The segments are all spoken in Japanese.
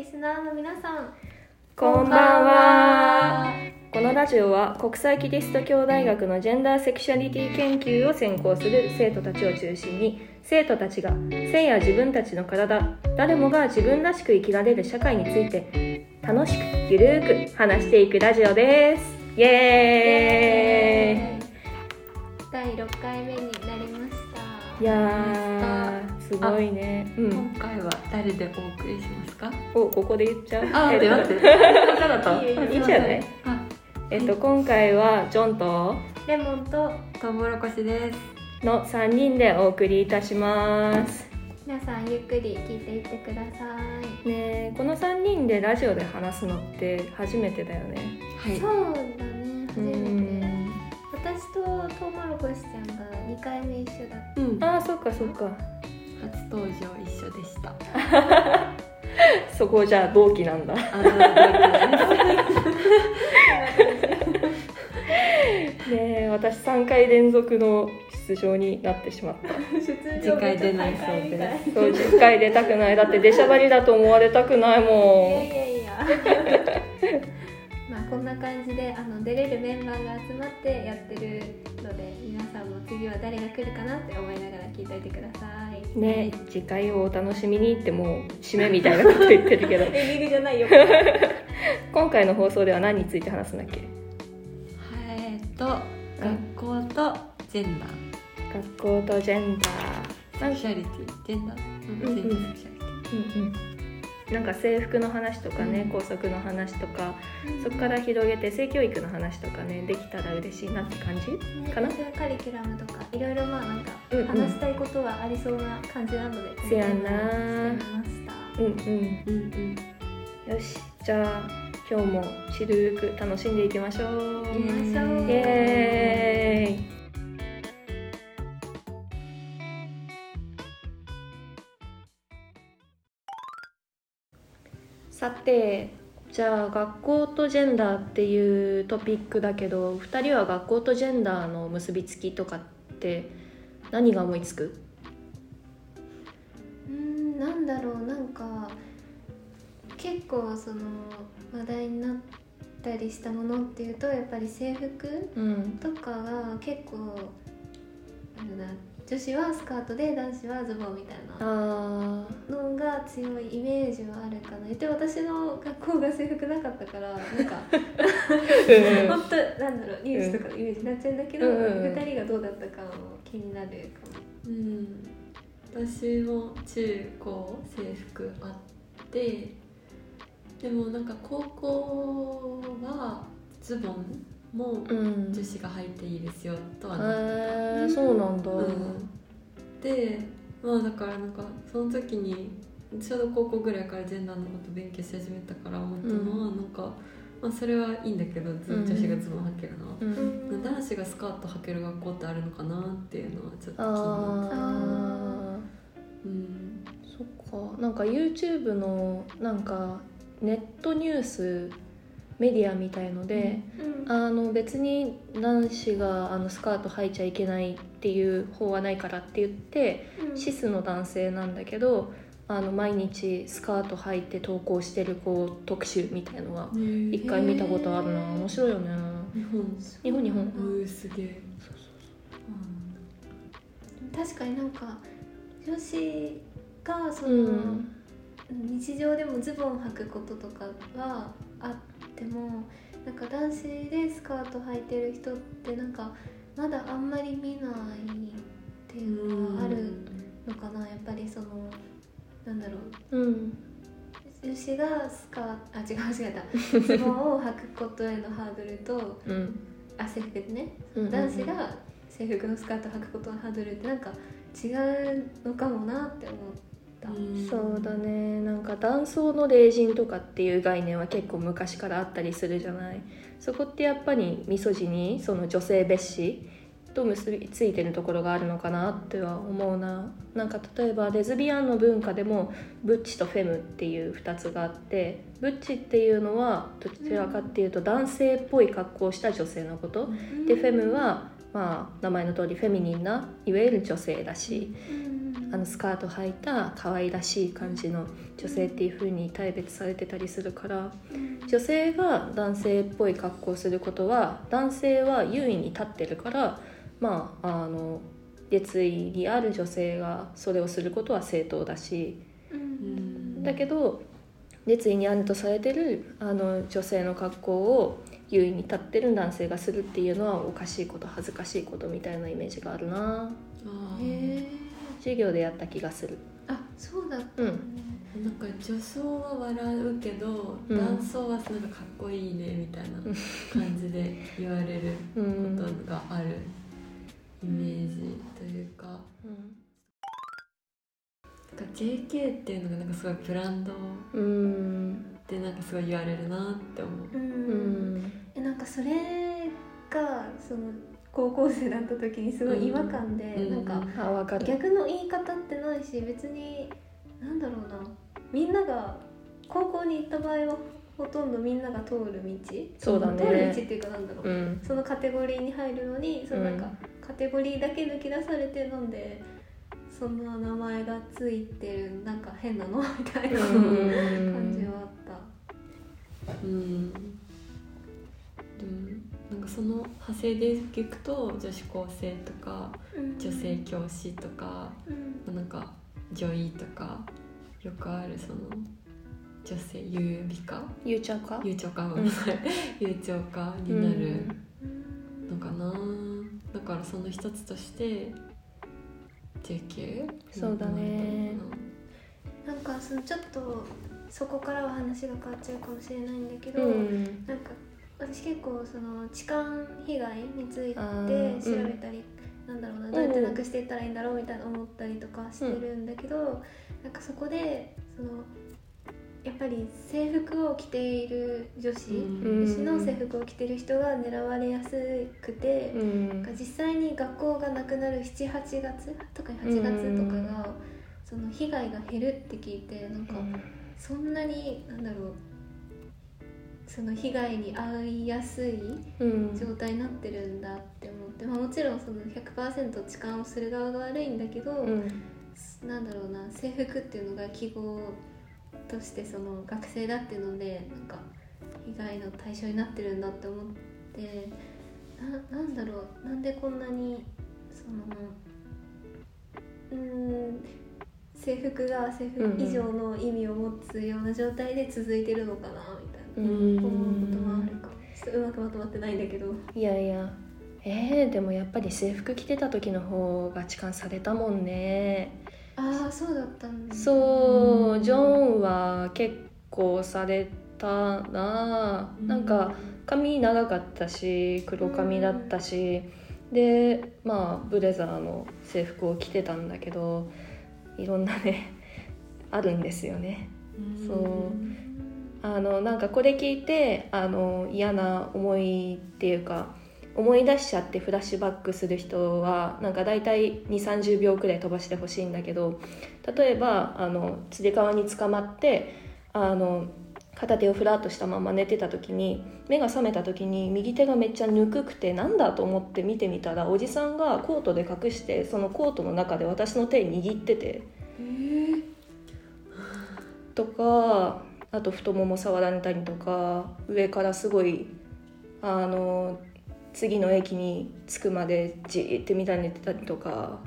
リスナーの皆さんこんばんは。このラジオは国際キリスト教大学のジェンダーセクシャリティ研究を専攻する生徒たちを中心に生徒たちが性や自分たちの体誰もが自分らしく生きられる社会について楽しくゆるーく話していくラジオです。イエーイ。第6回目になりました。いやーすごいね。うん。今回は誰でお送りしますか？おここで言っちゃう？あ、えっと待って。待って。いいじゃない？あ、えっと今回はジョンとレモンとトウモロコシです。の3人でお送りいたします。皆さんゆっくり聞いていってください、ねえこの3人でラジオで話すのって初めてだよね。はい。そうだね初うめて。ん。私とトウモロコシちゃんが2回目一緒だっうん。ああそっかそっか初登場一緒でした。そこじゃあ同期なんだ。ねえ私3回連続の出場になってしまった。た次回出ないそうですそう10回出たくない。だって出しゃばりだと思われたくないいやもいやいやまあこんな感じであの出れるメンバーが集まってやってるので皆さんも次は誰が来るかなって思いながら聞いておいてください。んねえ次回をお楽しみにってもう締めみたいなこと言ってるけど。エンディングじゃないよ今回の放送では何について話すんだっけ？えっと、学校とジェンダー。学校とジェンダー。セクシャリティ、ジェンダー。うんジェンダーセクシャリティ。うんうんなんか制服の話とかね、うん。校則の話とかそこから広げて性教育の話とかねできたら嬉しいなって感じねかな？カリキュラムとかいろいろまあなんかうんうん。話したいことはありそうな感じなので、せやな。このテーマにしてみました。うんうん。うんうん。よしじゃあ今日もちるーく楽しんでいきましょう。行きましょう。イエーイさてじゃあ学校とジェンダーっていうトピックだけど2人は学校とジェンダーの結びつきとかって何が思いつく？うーんなんだろうなんか結構その話題になったりしたものっていうとやっぱり制服うん。とかが結構なんだ女子はスカートで男子はズボンみたいなあのが強いイメージはあるかな。言って私の学校が制服なかったからなんかー本当なんだろうニュースとかのイメージになっちゃうんだけど、うん。2人がどうだったかも気になるかも。うん。私も中高制服あって、でもなんか高校はズボンもうん。女子が履いていいですよとはへなってた。えそうなんだ、うん。でまあだからなんかその時にちょうど高校ぐらいからジェンダーのこと勉強し始めたから思ったのは、なんか、まあ、それはいいんだけど女子がズボン履けるのは、うん。男子がスカート履ける学校ってあるのかなっていうのはちょっと気になっあたうん。ーそっか。なんか YouTube のなんかネットニュースメディアみたいので、うん。あの別に男子があのスカート履いちゃいけないっていう法はないからって言ってうん。シスの男性なんだけどあの毎日スカート履いて投稿してる子特集みたいのが一回見たことあるな面白いよね。日本日本日本。うーすげえ。確かになんか女子がその、うん。日常でもズボン履くこととかはあってもなんか男子でスカート履いてる人ってなんかまだあんまり見ないっていうのはあるのかな。やっぱりそのなんだろう。うん。女子がスカートあ違う間違えたズボンを履くことへのハードルとうん。あ制服でね。うん男子が制服のスカートを履くことのハードルってなんか違うのかもなって思った。そうだね。なんか男装の霊人とかっていう概念は結構昔からあったりするじゃない。そこってやっぱりミソジにその女性蔑視と結びついてるところがあるのかなっては思うな。なんか例えばレズビアンの文化でもブッチとフェムっていう2つがあってブッチっていうのはどちらかっていうと男性っぽい格好をした女性のこと。でフェムはまあ名前の通りフェミニンないわゆる女性だしうんあのスカート履いた可愛らしい感じの女性っていう風に大別されてたりするから女性が男性っぽい格好をすることは男性は優位に立ってるからまああの列位にある女性がそれをすることは正当だし。うん。だけど列位にあるとされてるあの女性の格好を優位に立ってる男性がするっていうのはおかしいこと恥ずかしいことみたいなイメージがあるな。あー。へえ授業でやった気がする。あそうだったのねなんか女装は笑うけど、うん。男装はなんかかっこいいねみたいな感じで言われるうこんとがあるイメージというか。なんか JK っていうのがなんかすごいブランドうん。でなんかすごい言われるなって思う。ううんんえなんかそれがその高校生だった時にすごい違和感で、うん。なんかあわかる。逆の言い方ってないし別になんだろうな。みんなが高校に行った場合はほとんどみんなが通る道。そうだ通る道っねていうかなんだろう、うん。そのカテゴリーに入るのにそのなんか、うん。カテゴリーだけ抜き出されてなんでそんな名前がついてるなんか変なの？みたいなうん。感じはあった。うん派生でいくと女子高生とかうん。女性教師とかうん。なんか女医とかよくあるその女性優美化？ゆうちゃんか優長化ごめんなさい。優長化になるうん。のかな、だからその一つとして JK そうだね。なんかそのちょっとそこからは話が変わっちゃうかもしれないんだけど、うん。なんか私結構その痴漢被害について調べたり、なんだろうなどうやってなくしていったらいいんだろうみたいな思ったりとかしてるんだけど、なんかそこでそのやっぱり制服を着ている女子、うん。女子の制服を着てる人が狙われやすくて。うん。なんか実際に学校がなくなる78月特に8月とかが、その被害が減るって聞いてなんかそんなになんだろうその被害に遭いやすいうん。状態になってるんだって思って、まあ、もちろんその100%痴漢をする側が悪いんだけど、うん。なんだろうな制服っていうのが記号としてその学生だっていうのでなんか被害の対象になってるんだって思ってななんだろうなんでこんなにそのうーん制服が制服以上の意味を持つような状態で続いてるのかなみたいなうん思うこともあるかも。ちょっとうまくまとまってないんだけど。いやいや。えー、でもやっぱり制服着てた時の方が痴漢されたもんね。ああそうだったんだ。そううん。ジョンは結構されたな。なんか髪長かったし黒髪だったし。でまあブレザーの制服を着てたんだけどいろんなねあるんですよね。そうあのなんかこれ聞いてあの嫌な思いっていうか思い出しちゃってフラッシュバックする人はなんか大体2 3 0秒くらい飛ばしてほしいんだけど例えばあのつり革に捕まってあの片手をフラッとしたまま寝てた時に目が覚めた時に右手がめっちゃぬくくてなんだと思って見てみたらおじさんがコートで隠してそのコートの中で私の手握ってて。とかあと太もも触られたりとか上からすごいあの次の駅に着くまでじーって見たり寝てたりとか。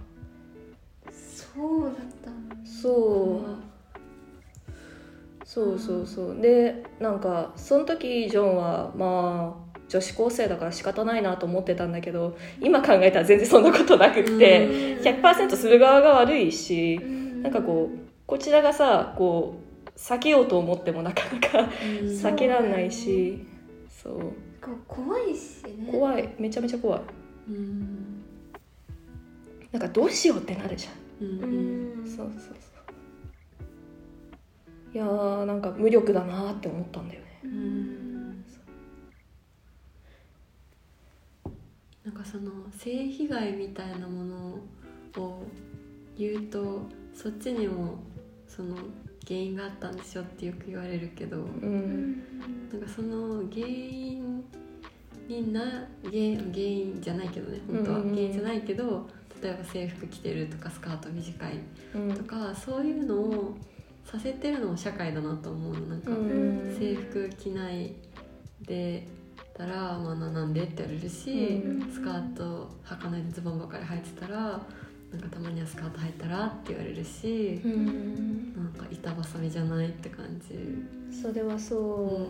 そうだったそう。そうそうそう。でなんかその時ジョンはまあ女子高生だから仕方ないなと思ってたんだけど今考えたら全然そんなことなくって100%する側が悪いしなんかこうこちらがさこう避けようと思ってもなかなか避けらんないしそう。怖いしね。怖い。めちゃめちゃ怖い。うん。なんかどうしようってなるじゃん。うん。そうそうそう。いやーなんか無力だなって思ったんだよね。うん。なんかその性被害みたいなものを言うとそっちにもその原因があったんでしょってよく言われるけどううん。んなんかその原因にな原原因じゃないけどね本当は。うんうんうん。原因じゃないけど例えば制服着てるとかスカート短いうん。とかそういうのをさせてるのも社会だなと思うの。なんか、うん。制服着ないでたら「まあ、ななんで?」って言われるし、うん。スカート履かないでズボンばっかり履いてたらなんかたまにはスカート履いたらって言われるしう、ん。なんか板挟みじゃないって感じ。それはうそ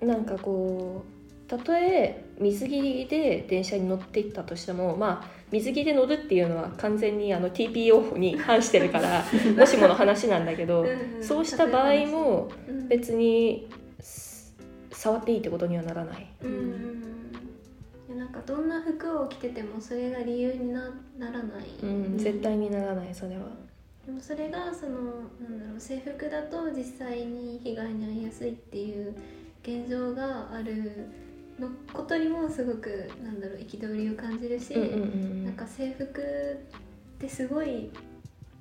う、なんかこうたとえ水着で電車に乗っていったとしてもまあ水着で乗るっていうのは完全にあの TPO に反してるから もしもの話なんだけど、うんそうした場合もうん。別にす触っていいってことにはならない。うんなんかどんな服を着ててもそれが理由になならない、うん、絶対にならないそれは。でもそれがそのなんだろう制服だと実際に被害に遭いやすいっていう現状があるのことにもすごくなんだろう憤りを感じるし、なんか制服ってすごい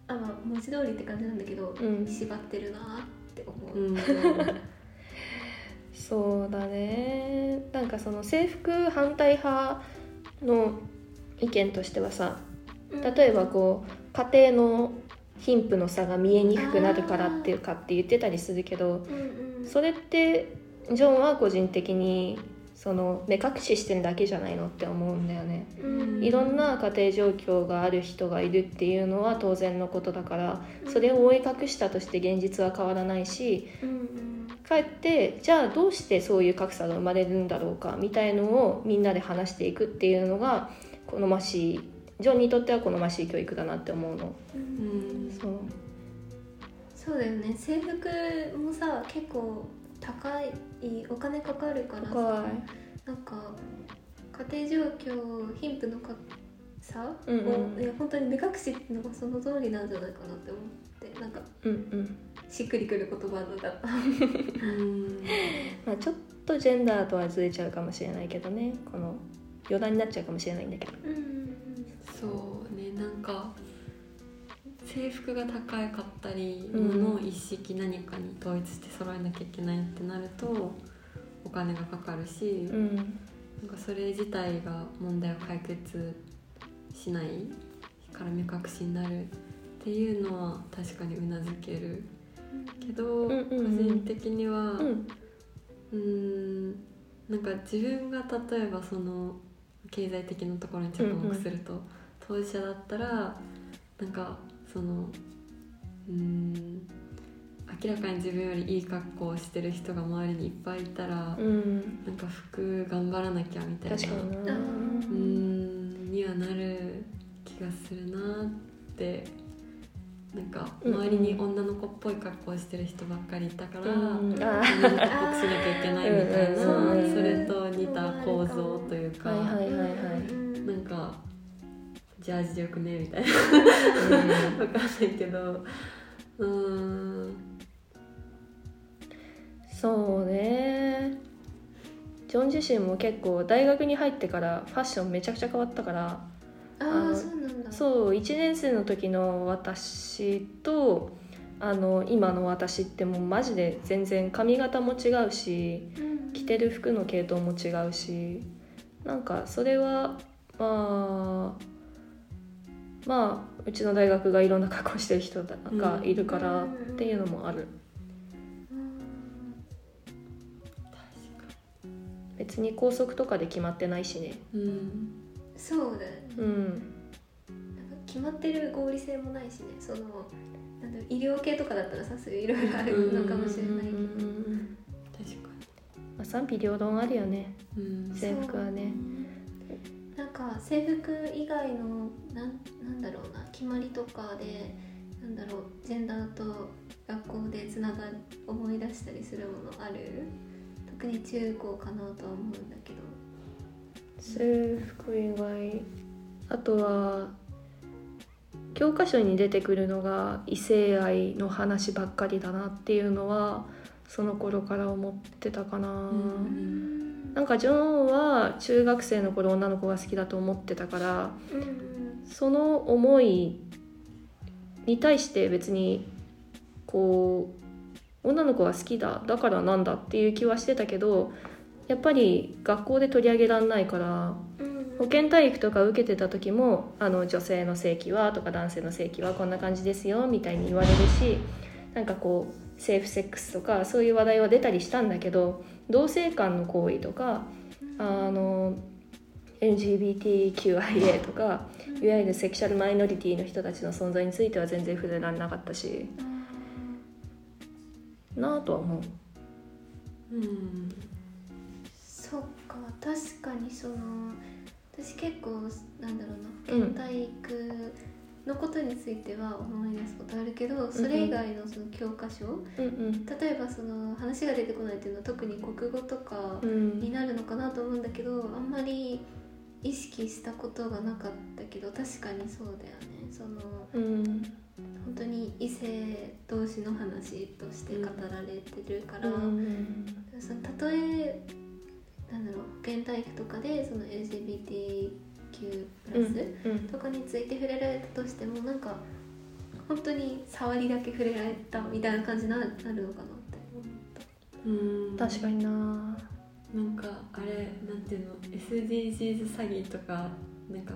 あまあ文字通りって感じなんだけど、うん縛ってるなって思う。うん そうだね。なんかその制服反対派の意見としてはさ例えばこう家庭の貧富の差が見えにくくなるからっていうかって言ってたりするけどうんうん。それってジョンは個人的にその目隠ししてるだけじゃないのって思うんだよね。うん。いろんな家庭状況がある人がいるっていうのは当然のことだからそれを覆い隠したとして現実は変わらないしうんうんかえってじゃあどうしてそういう格差が生まれるんだろうかみたいのをみんなで話していくっていうのが好ましいジョンにとっては好ましい教育だなって思うの。うん。そう。そうだよね。制服もさ結構高いお金かかるからさなんか家庭状況貧富の格差を、うんうんいや本当に目隠しっていうのがその通りなんじゃないかなって思ってなんかうんうんしっくりくる言葉だった。うん。まあ、ちょっとジェンダーとはずれちゃうかもしれないけどね。この余談になっちゃうかもしれないんだけど。うんそうね。なんか制服が高かったり、うん物を一式何かに統一して揃えなきゃいけないってなるとお金がかかるし、うんなんかそれ自体が問題を解決しないから目隠しになるっていうのは確かにうなずけるけど、うんうんうん。個人的にはうん。うーんなんか自分が例えばその経済的なところに着目すると、当事者だったらなんかそのうーん明らかに自分よりいい格好をしてる人が周りにいっぱいいたら、うん。なんか服頑張らなきゃみたいな確かにな。あうーんにはなる気がするなってなんか周りに女の子っぽい格好をしてる人ばっかりいたから、うん。あ女の子っぽくしなきゃいけないみたいな、それと似た構造というか、はいはいはいはい。なんかジャージでよくねみたいな。わかんないけど。うーん。そうね。ジョン自身も結構大学に入ってからファッションめちゃくちゃ変わったからあそうなんだ。そう1年生の時の私とあの今の私ってもうマジで全然髪型も違うしうん着てる服の系統も違うしなんかそれはまあまあうちの大学がいろんな格好してる人がいるからうん。っていうのもある。うん。別に校則とかで決まってないしね。うんそうだよねうん。なんか決まってる合理性もないしね。そのなんだろう医療系とかだったらさそういろいろあるのかもしれないけど、確かまあ、賛否両論あるよね。に、うん。制服はね。なんか制服以外のなんなんだろうな決まりとかでなんだろうジェンダーと学校でつながり思い出したりするものある？特に中高かなとは思うんだけど。制服以外あとは教科書に出てくるのが異性愛の話ばっかりだなっていうのはその頃から思ってたかな、うんなんかジョンは中学生の頃女の子が好きだと思ってたからうんその思いに対して別にこう女の子が好きだだからなんだっていう気はしてたけどやっぱり学校で取り上げられないからうん保健体育とか受けてた時もあの女性の性器はとか男性の性器はこんな感じですよみたいに言われるしなんかこうセーフセックスとかそういう話題は出たりしたんだけど同性間の行為とかあの LGBTQIA とかいわゆるセクシャルマイノリティの人たちの存在については全然触れられなかったしなあとは思う。うんそっか確かにその私結構なんだろううん。な体育のことについては思い出すことあるけど、それ以外のその教科書うんうん。例えばその話が出てこないっていうのは特に国語とかうん。になるのかなと思うんだけどあんまり意識したことがなかったけど確かにそうだよね。そのうん。本当に異性同士の話として語られてるから、うんそのたとえなんだろう保健体育とかでその LGBTQ+ プラスうんとかについて触れられたとしてもなんか本当に触りだけ触れられたみたいな感じにななるのかなって思った。うん。確かにな。なんかあれなんていうの？SDGs 詐欺とかなんか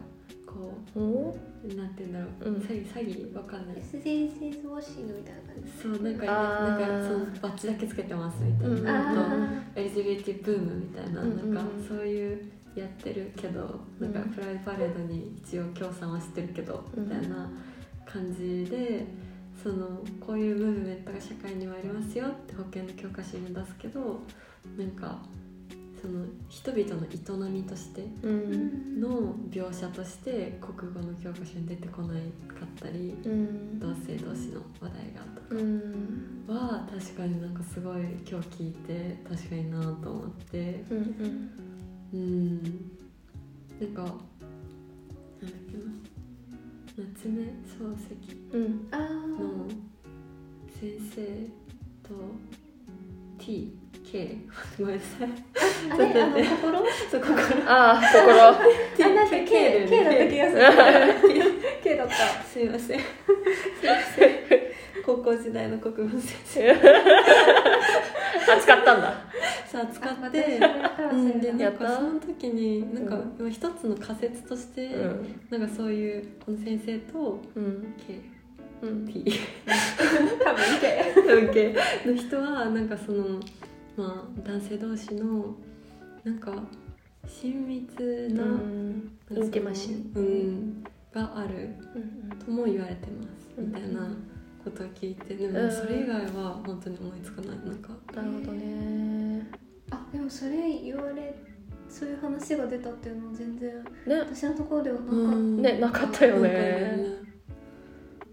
こおうなんていうんだろう、うん。詐欺詐欺わかんない。SDGs ウォッシングみたいな。感じそうなんかなんかそのバッジだけつけてますみたいな、うん。あと LGBT ブームみたいな,、なんかそういうやってるけどなんかうん。プライドパレードに一応協賛はしてるけど、うんみたいな感じでそのこういうムーブメントが社会にはありますよって保険の教科書に出すけどなんかその人々の営みとしての描写として国語の教科書に出てこないかったりうん。同性同士の話題がとかうん。は確かになんかすごい今日聞いて確かになと思って。うんなん。かなんだっけな夏目漱石の先生と TK ごめんなさい。ああれあの心？そこからああ心。あ なんか K, K だった気がする K だった。すいません。すいません。高校時代の国語の先生。扱ったんだ。さ使あってうん、でなんかその時になんかうん。今一つの仮説として、うん。なんかそういうこの先生とうん。K うん。T 多分 K 関係の人はなんかそのまあ男性同士のなんか親密な、うん。インティマシーうんがあるうんとも言われてますうんみたいなことを聞いてでうん。もそれ以外は本当に思いつかないなんか。なるほどね。あでもそれ言われそういう話が出たっていうのは全然ね。私のところではなかねなかったよなんかね。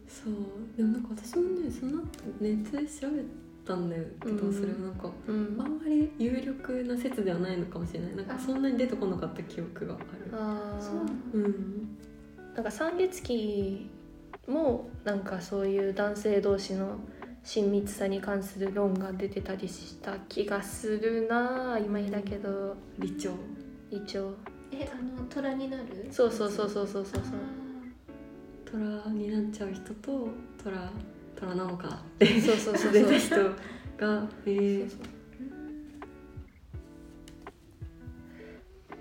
そう。でもなんか私もねその後ネットで調べたんだけど、うんそれはなんかうん。あんまり有力な説ではないのかもしれない。なんかそんなに出てこなかった記憶がある。あそう。なのあうん。なんか三月期もなんかそういう男性同士の親密さに関する論が出てたりした気がするな。曖昧だけど。理長。一応えあの虎になる？そうそうそうそうそうそう。虎になっちゃう人と虎虎なのかってそうそうそうそう。出た人がえー、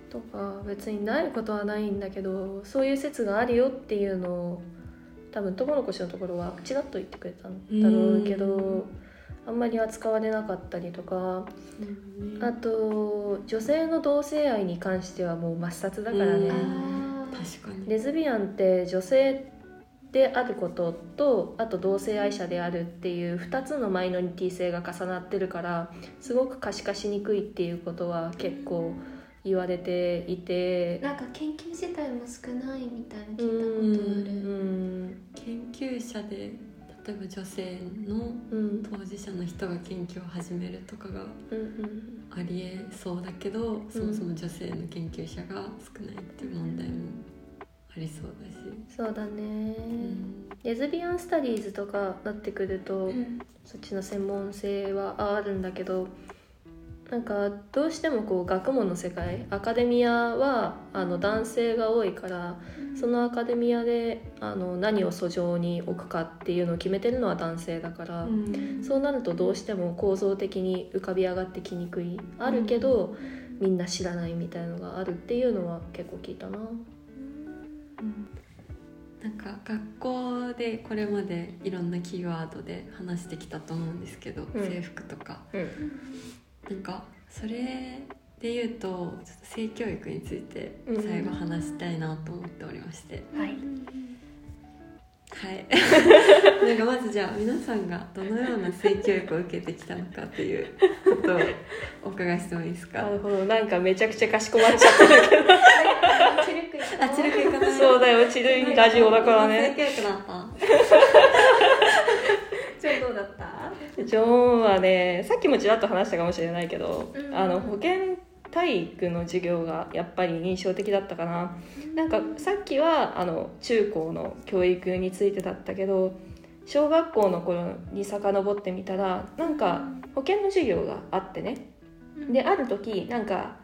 とか別にないことはないんだけどそういう説があるよっていうのを多分友の子氏のところはちらっと言ってくれたんだろうけどあんまり扱われなかったりとか。うん。あと女性の同性愛に関してはもう抹殺だからね。レズビアンって女性であることとあと同性愛者であるっていう2つのマイノリティ性が重なってるからすごく可視化しにくいっていうことは結構言われていて。なんか研究自体も少ないみたいなう聞いたことあんる。うん研究者で例えば女性のうん当事者の人が研究を始めるとかがうん。ありえそうだけど、そもそも女性の研究者が少ないっていう問題もありそうだし、そうだね、うん。レズビアンスタディーズとかなってくると、うん。そっちの専門性はあるんだけどなんかどうしてもこう学問の世界アカデミアはあの男性が多いからそのアカデミアであの何を訴状に置くかっていうのを決めてるのは男性だから、うん。そうなるとどうしても構造的に浮かび上がってきにくい。あるけど、みんな知らないみたいのがあるっていうのは結構聞いたな。なんか学校でこれまでいろんなキーワードで話してきたと思うんですけど、制服とか。うん。なんかそれで言うとちょっと性教育について最後話したいなと思っておりまして、はい。はい。なんかまずじゃあ皆さんがどのような性教育を受けてきたのかっていうことをお伺いしてもいいですか？なるほど。なんかめちゃくちゃかしこまっちゃってるけど。あチルク行かないそうだよチルいラジオだからね。性教育だった。ちょどうだった？ジョンはねさっきもちらっと話したかもしれないけど、うん。あの保健体育の授業がやっぱり印象的だったかな。なんかさっきはあの中高の教育についてだったけど小学校の頃に遡ってみたらなんか保健の授業があってね。である時なんか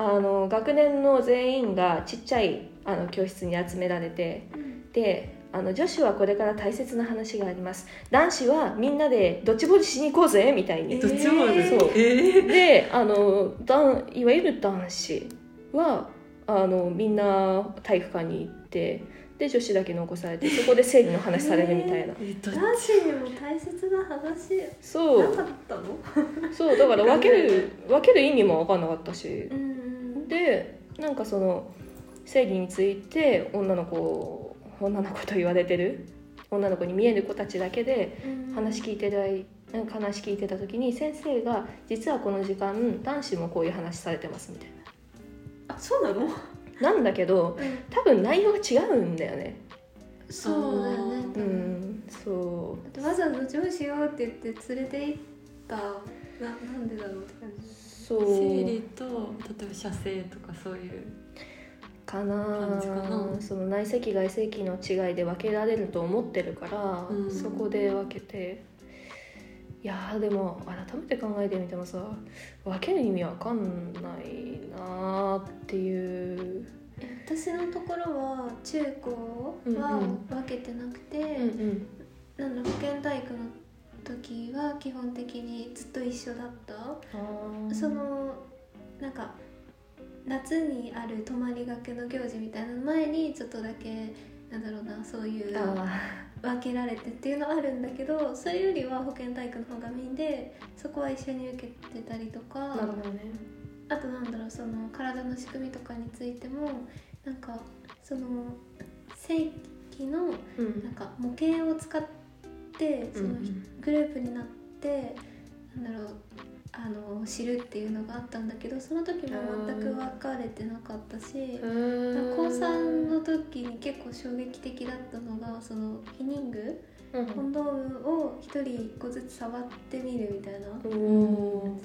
あの学年の全員がちっちゃいあの教室に集められてであの女子はこれから大切な話があります。男子はみんなでドッジボールしに行こうぜみたいに。どっちもあるそう。えであのだんいわゆる男子はあのみんな体育館に行ってで女子だけ残されてそこで生理の話されるみたいな、えどっ男子にも大切な話そう。なかったの？そうだから分ける分ける意味も分かんなかったし。うんでなんかその生理について女の子女の子と言われてる女の子に見える子たちだけで話聞いてる間なんか話聞いてた時に先生が実はこの時間男子もこういう話されてますみたいあそうなの？ななんだけど多分内容が違うんだよね。そうだよね。うんそだってわざわざ上司よって言って連れて行ったななんでだろうって感じ。うそう。生理と例えば射精とかそういうかな。感じかな。その内積外積の違いで分けられると思ってるから、うん。そこで分けて。いやーでも改めて考えてみてもさ分ける意味わかんないなーっていう、え私のところは中高はうんうん。分けてなくて、うんなんだろう保健体育の時は基本的にずっと一緒だった。そのなんか夏にある泊まりがけの行事みたいなの前にちょっとだけなんだろうなそういうあ分けられてっていうのはあるんだけどそれよりは保健体育の方がメインでそこは一緒に受けてたりとか。ーなるほどね。あとなんだろうその体の仕組みとかについてもなんかその正規のうん。なんか模型を使ってそのグループになってなんだろうあの知るっていうのがあったんだけどその時も全く分かれてなかったし高3の時に結構衝撃的だったのがその避妊具うんコンドームを1人1個ずつ触ってみるみたいな。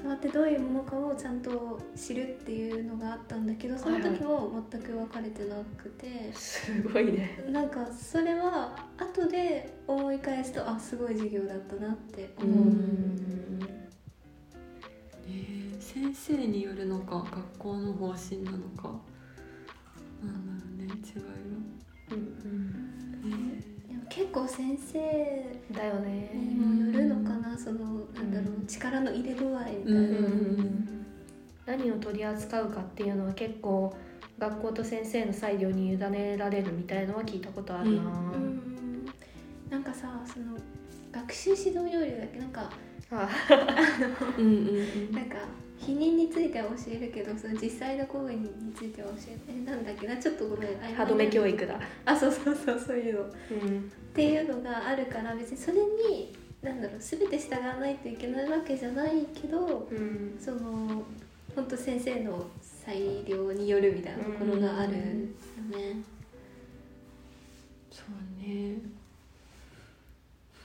触ってどういうものかをちゃんと知るっていうのがあったんだけどその時も全く分かれてなくて。すごいね。なんかそれは後で思い返すとあすごい授業だったなってう思う、ん。えー先生によるのか学校の方針なのかなんだろうね違い結構先生だよね。にもよるのかなそのなんだろう、うん。力の入れ具合みたいな、うんうん何を取り扱うかっていうのは結構学校と先生の裁量に委ねられるみたいのは聞いたことあるな、うん。なんかさその学習指導要領だっけ？なんかあ。うん、うんうん。なんか避妊については教えるけどその実際の行為については教えてえなんだっけなちょっとごめん。歯止め教育だ、あそうそうそうそういうの。うん、っていうのがあるから別にそれになんだろう全て従わないといけないわけじゃないけどうん。その本当先生の裁量によるみたいなところがあるよね。そうね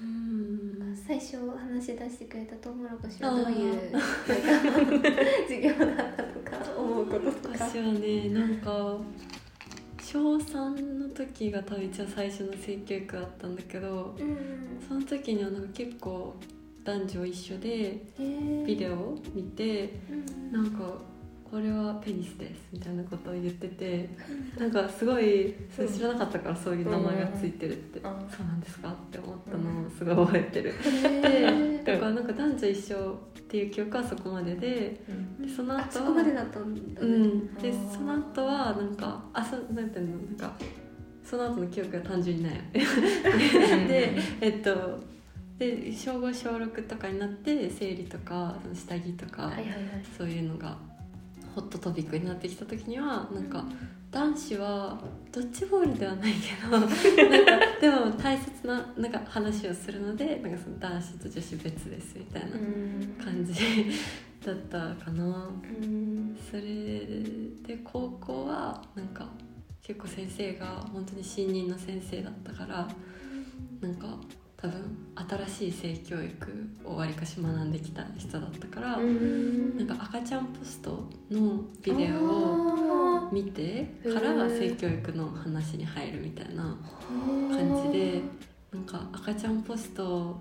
うん。最初話し出してくれたトウモロコシはどういう授業だったとか 思うこととか。私はねなんか小3の時が多分一番最初の性教育だったんだけどうん。その時にはなんか結構男女一緒でビデオを見てうん。なんかこれはペニスですみたいなことを言っててなんかすごいそれ知らなかったからそういう名前がついてるって、うん。そうなんですか？って思ったのをすごい覚えてる、へ だからなんか男女一緒っていう記憶はそこまででうん。でその後はあそこまでだったんだね、うん、でその後はなんかあそうなんていうのなんかその後の記憶が単純にない。でえっとで小5小6とかになって生理とか下着とか、はいはいはい。そういうのがホットトピックになってきた時にはなんか男子はドッジボールではないけどなんかでも大切ななんか話をするのでなんかその男子と女子別ですみたいな感じだったかな。それで高校はなんか結構先生が本当に新任の先生だったからなんか多分新しい性教育をわりかし学んできた人だったから、うん。なんか赤ちゃんポストのビデオをあ見てから性教育の話に入るみたいなー。感じでなんか赤ちゃんポスト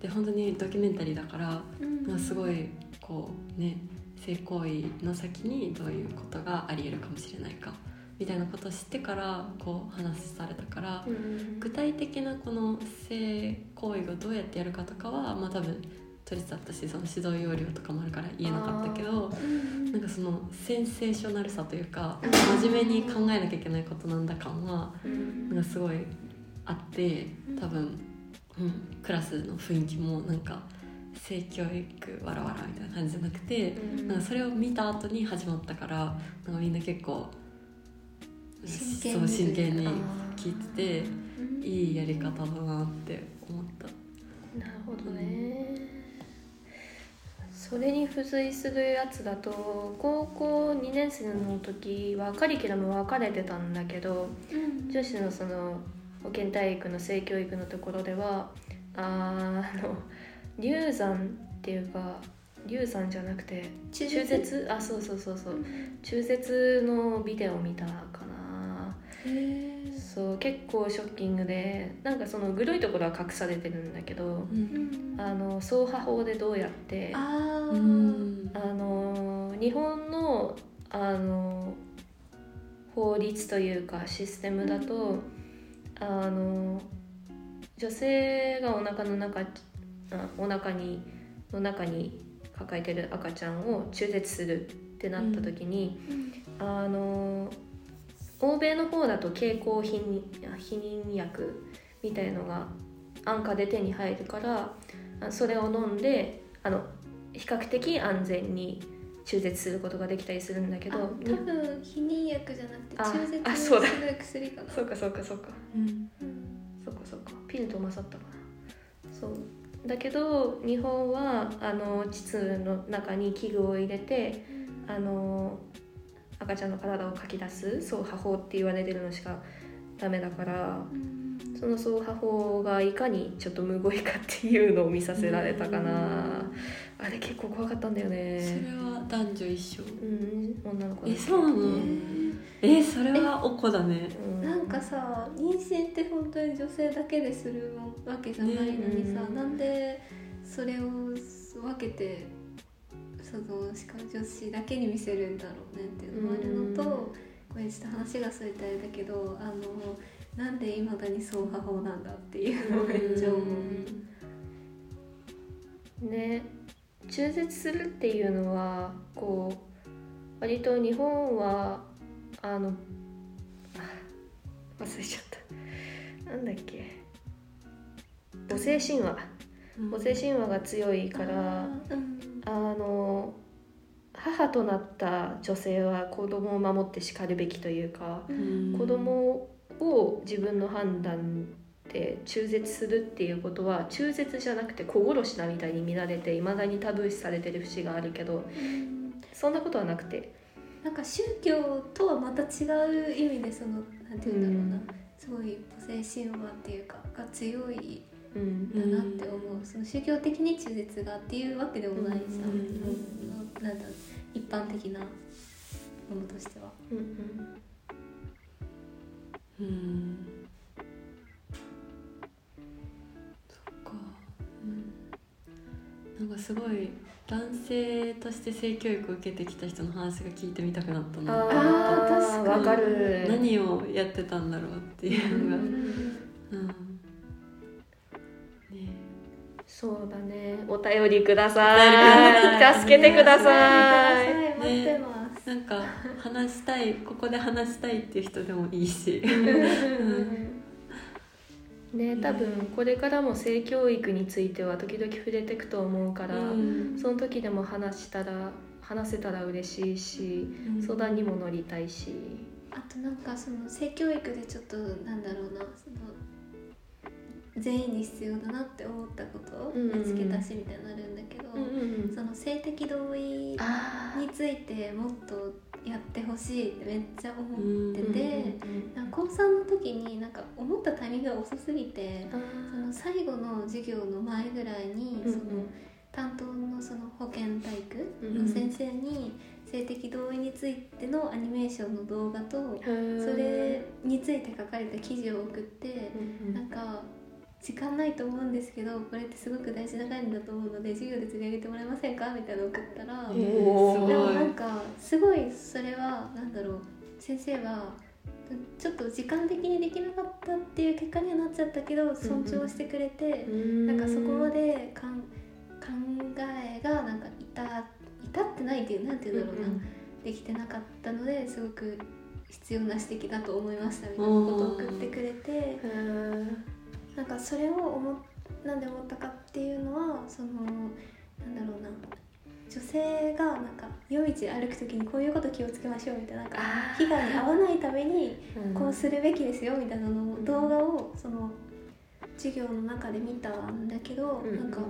で本当にドキュメンタリーだからうん。まあ、すごいこうね性行為の先にどういうことがありえるかもしれないかみたいなことを知ってからこう話されたからうん。具体的なこの性行為をどうやってやるかとかはまあ多分取りだったしその指導要領とかもあるから言えなかったけどうんなんかそのセンセーショナルさというか真面目に考えなきゃいけないことなんだ感はうん。なんかすごいあって多分、うん、クラスの雰囲気もなんか性教育わらわらみたいな感じじゃなくて、うん。なんかそれを見た後に始まったからなんかみんな結構そう真剣に聞いてていいやり方だなって思った。なるほどね。それに付随するやつだと高校2年生の時はカリキュラム分かれてたんだけどうん。女子のその保健体育の性教育のところではあの流産っていうか流産じゃなくて中中絶？あそうそうそうそう。中絶のビデオ見たかそう結構ショッキングでなんかそのグロいところは隠されてるんだけどうん。あの双波法でどうやってあー。うん。あの日本のあの法律というかシステムだと、あの女性がお腹の中あお腹にの中に抱えてる赤ちゃんを中絶するってなった時に、あの欧米の方だと経口避妊避妊薬みたいのが安価で手に入るからあそれを飲んであの比較的安全に中絶することができたりするんだけどあ多分避妊薬じゃなくてあ中絶あそうだ。する薬かな。そうかそうかそうか。うん。うん。そうかそうか。ピルと勝ったかな。そう。だけど日本はあの膣の中に器具を入れてあの赤ちゃんの体をかき出す双波法って言われてるのしかダメだからうん。その双波法がいかにちょっとむごいかっていうのを見させられたかな。あれ結構怖かったんだよそれねは男女一緒。うん女の子だえそうなの？え。それはおこだね。うん。なんかさ妊娠って本当に女性だけでするわけじゃないのにさ、ね。うんなんでそれを分けてそのしかも女子だけに見せるんだろうねっていうのもあるのと、うん。これちょっと話がそれたあれだけどあのなんでいまだに双波法なんだっていうのをめっちゃ思う。ね中絶するっていうのはこう割と日本はあのあ 忘れちゃった。なんだっけ。母性神話。母性神話が強いからうんあの母となった女性は子供を守ってしかるべきというかうん。子供を自分の判断で中絶するっていうことは中絶じゃなくて子殺しだみたいに見られていまだにタブー視されてる節があるけどうん。そんなことはなくて。なんか宗教とはまた違う意味でそのなんて言うんだろうな、うん。すごい母性神話っていうかが強いだなって思う、その宗教的に中絶がっていうわけでもないさ、うんうんなんだ一般的なものとしては。うん。うんうんそっか、うん、なんかすごい男性として性教育を受けてきた人の話が聞いてみたくなったな。あ確かに。わかる。何をやってたんだろうっていうのが、うんねそうだね。お便りくだおさ便りください。い助けてください。はい待ってます、なんか話したいここで話したいっていう人でもいいし、ね多分これからも性教育については時々触れていくと思うから、うん。その時でも話したら話せたら嬉しいし相談にも乗りたいし。あとなんかその性教育でちょっとなんだろうなその全員に必要だなって思ったことをうんうんうん。見つけたしみたいになるんだけど、その性的同意あについてもっとやってほしいってめっちゃ思ってて、高3の時になんか思ったタイミングが遅すぎてその最後の授業の前ぐらいにその担当のその保健体育の先生に性的同意についてのアニメーションの動画とそれについて書かれた記事を送ってなんか時間ないと思うんですけどこれってすごく大事な概念だと思うので授業で取り上げてもらえませんか？みたいなのを送ったら。でもなんかすごい。それはなんだろう。先生はちょっと時間的にできなかったっていう結果にはなっちゃったけど尊重してくれて、なんかそこまでかん考えがなんか至至ってないっていうなんていうんだろうな、できてなかったのですごく必要な指摘だと思いました。みたいなことを送ってくれてなんかそれを思っなんで思ったかっていうのはそのなんだろうな女性がなんか夜道歩く時にこういうこと気をつけましょうみたいななんか被害に遭わないためにこうすするべきですよみたいなのを動画をその授業の中で見たんだけど、なんか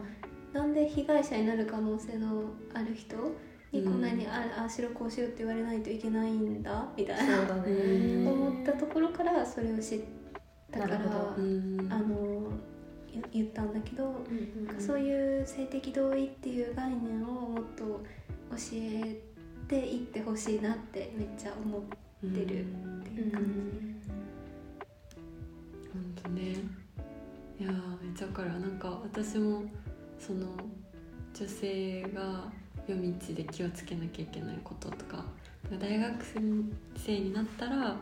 なんで被害者になる可能性のある人にこんなに、あああしろこうしろって言われないといけないんだみたいな思ったところからそれを知ったからあの言言ったんだけど、そういう性的同意っていう概念をもっと教えていってほしいなってめっちゃ思ってるっていう感本当ねいやーめっちゃわかるわなん。か私もその女性が夜道で気をつけなきゃいけないこととか大学生になったら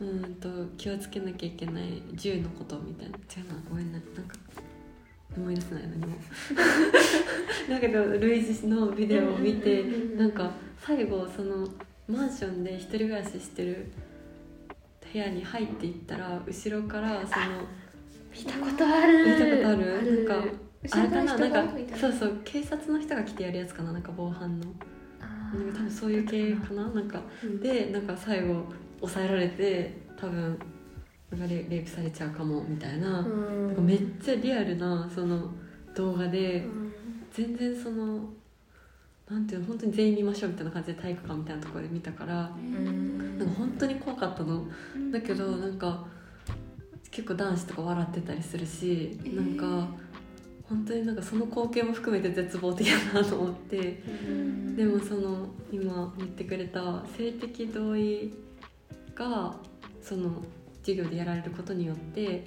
うーんと気をつけなきゃいけない銃のことみたいな。違うなごめんななんか思い出せない何 もだけど類似のビデオを見てなんか最後そのマンションで一人暮らししてる部屋に入っていったら後ろからその見たことある。見たことある？なんかじあれかな？なんかそうそう警察の人が来てやるやつかな？なんか防犯の。あなんか多分そういう系かな？なんかでなんか最後抑えられて多分なんかレレイプされちゃうかもみたいな,、うん。なんかめっちゃリアルなその動画でうん。全然そのなんていうの本当に全員見ましょうみたいな感じで体育館みたいなところで見たからん。なんか本当に怖かったの。だけどなんか結構男子とか笑ってたりするしなんか本当になんかその光景も含めて絶望的だなと思って。でもその今言ってくれた性的同意がその授業でやられることによって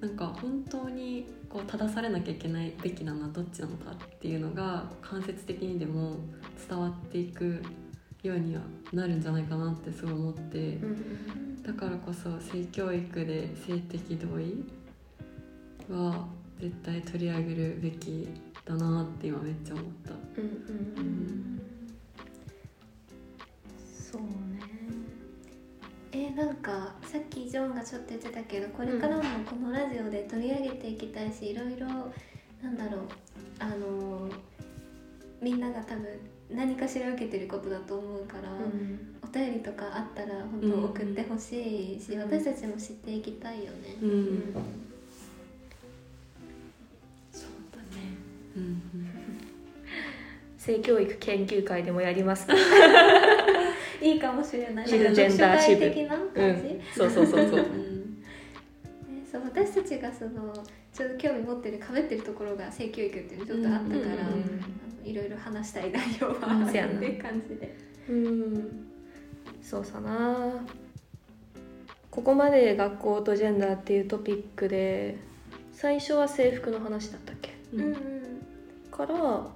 なんか本当にこう正されなきゃいけないべきなのはどっちなのかっていうのが間接的にでも伝わっていくようにはなるんじゃないかなってすごい思って。だからこそ性教育で性的同意は絶対取り上げるべきだなって今めっちゃ思った。うんうん。そうね。えなんかさっきジョンがちょっと言ってたけどこれからもこのラジオで取り上げていきたいしいろいろなんだろうあのみんなが多分何かしら受けてることだと思うから、お便りとかあったら本当送ってほしいし、うん。私たちも知っていきたいよね。うん、そうだね。うん。性教育研究会でもやります。か いいかもしれない。シルジェンダー支部読書会的な感じ、そうそうそうそう。そう私たちがそのちょうど興味持ってるかぶってるところが性教育っていうのちょっとあったから、いろいろ話したい内容はっていう感じで。うん。そうさな。ここまで学校とジェンダーっていうトピックで最初は制服の話だったっけ？うん。から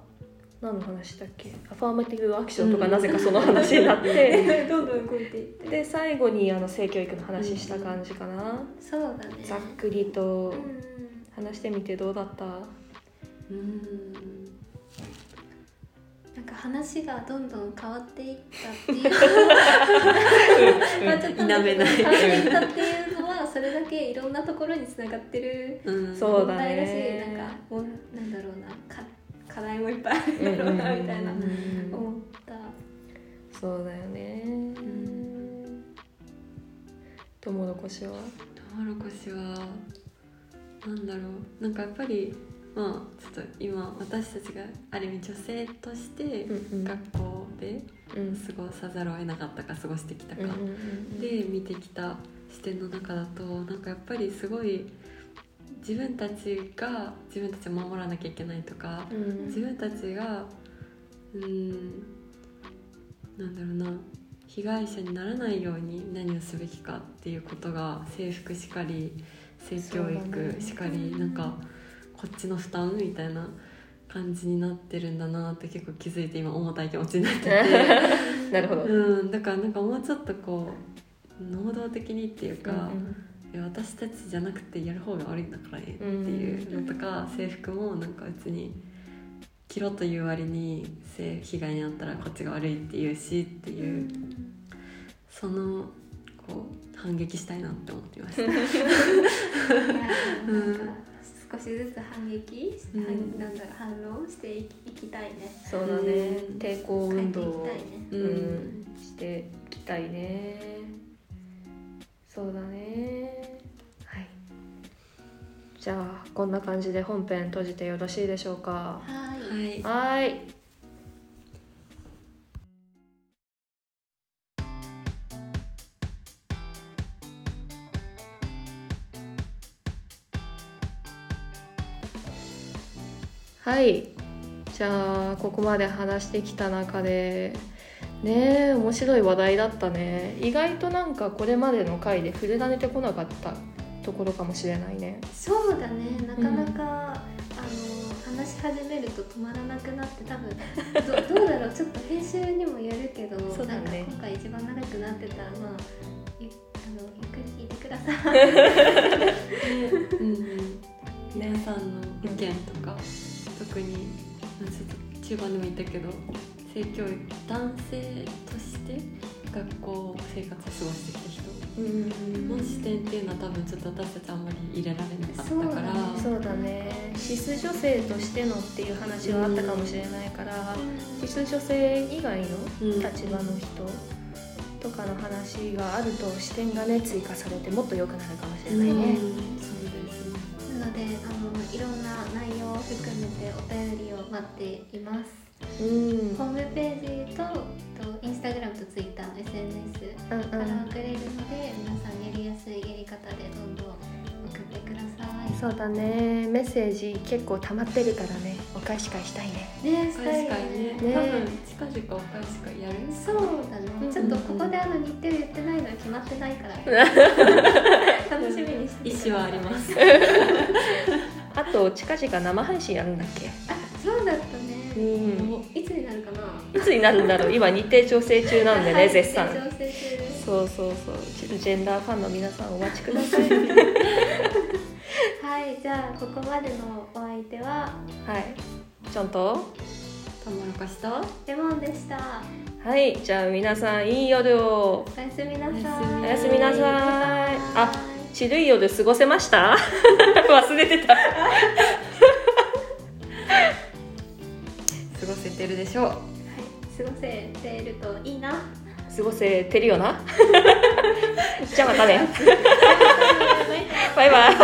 何の話だっけ？アファーマティブアクションとかなぜかその話になって、どんどん動いていって。で最後にあの性教育の話した感じかな、そうだね。ざっくりとうん。話してみてどうだった？うん。なんか話がどんどん変わっていったっていう。まあちょっと否めない。変わっていったっていうのはそれだけいろんなところにつながってるうん。そうだ問題だしねなんかもうなんだろうな。か課題もいっぱいあるんだろうなみたいな。うん思った。そうだよね。ん。トウモロコシは？トウモロコシはなんだろう。なんかやっぱりまあちょっと今私たちがある意味女性としてうん学校でうん。過ごさざるを得なかったか過ごしてきたか、で見てきた視点の中だとなんかやっぱりすごい自分たちが自分たちを守らなきゃいけないとかうん。自分たちがうーんなんだろうな被害者にならないように何をすべきかっていうことが制服しかり性教育しかり、なんかこっちの負担みたいな感じになってるんだなって結構気づいて今重たい気持ちになってて。なるほど、うん、だからなんかもうちょっとこう能動的にっていうか、うんいや私たちじゃなくてやる方が悪いんだからねっていうのとか、制服もなんか別に着ろという割に性被害に遭ったらこっちが悪いっていうしっていう、そのこう反撃したいなって思ってました。い やなんか少しずつ反撃、うん。反なんだろう反応していきいきたいね。そうだね。うん。抵抗運動を。変えていきたいね。ううんん。していきたいねじゃあこんな感じで本編閉じてよろしいでしょうか？はい。はい。はい。はいじゃあここまで話してきた中でねえ面白い話題だったね。意外となんかこれまでの回で触れられてこなかったところかもしれないね。そうだね。なかなか、あの話し始めると止まらなくなって多分ど どうだろう。ちょっと編集にもよるけどそうだね。なんか今回一番長くなってたらまあゆあのゆっくり聞いてください。うんうん、皆さんの意見とか、特にまあちょっと中盤でも言ったけど性教育男性として学校生活を過ごしてきた人うんの視点っていうのは多分ちょっと私たちあんまり入れられなかったから。そうだねそうだね。シス女性としてのっていう話はあったかもしれないから、シス女性以外のうん立場の人とかの話があると視点がね追加されてもっと良くなるかもしれないね。うん。そうですね。なのであのいろんな内容を含めてお便りを待っています。うん、ホームページととインスタグラムとツイッターの SNS うんから送れるので、皆さんやりやすいやり方でどんどん送ってください。そうだね。メッセージ結構溜まってるからね。お返し会したいね。ね確かにね。ね。多分近々お返し会やるそうだね、うん。ちょっとここであの日程言ってないのは決まってないから。楽しみにして意思はあります。あと近々生配信やるんだっけ？あそうだった。ね、うん。いつになるかないつになるんだろう。今日程調整中なんでね、はい絶賛。そうそうそう。ジェンダーファンの皆さんお待ちください。はいじゃあここまでのお相手ははい。ちゃんと？トウモロコシとレモンでした。はいじゃあ皆さんいい夜を。おやすみなさい。おやすみなさい。あちるい夜過ごせました？忘れてた過ごせてるでしょう。はい、過ごせているといいな。過ごせてるよな。じゃあまたね。バイバイ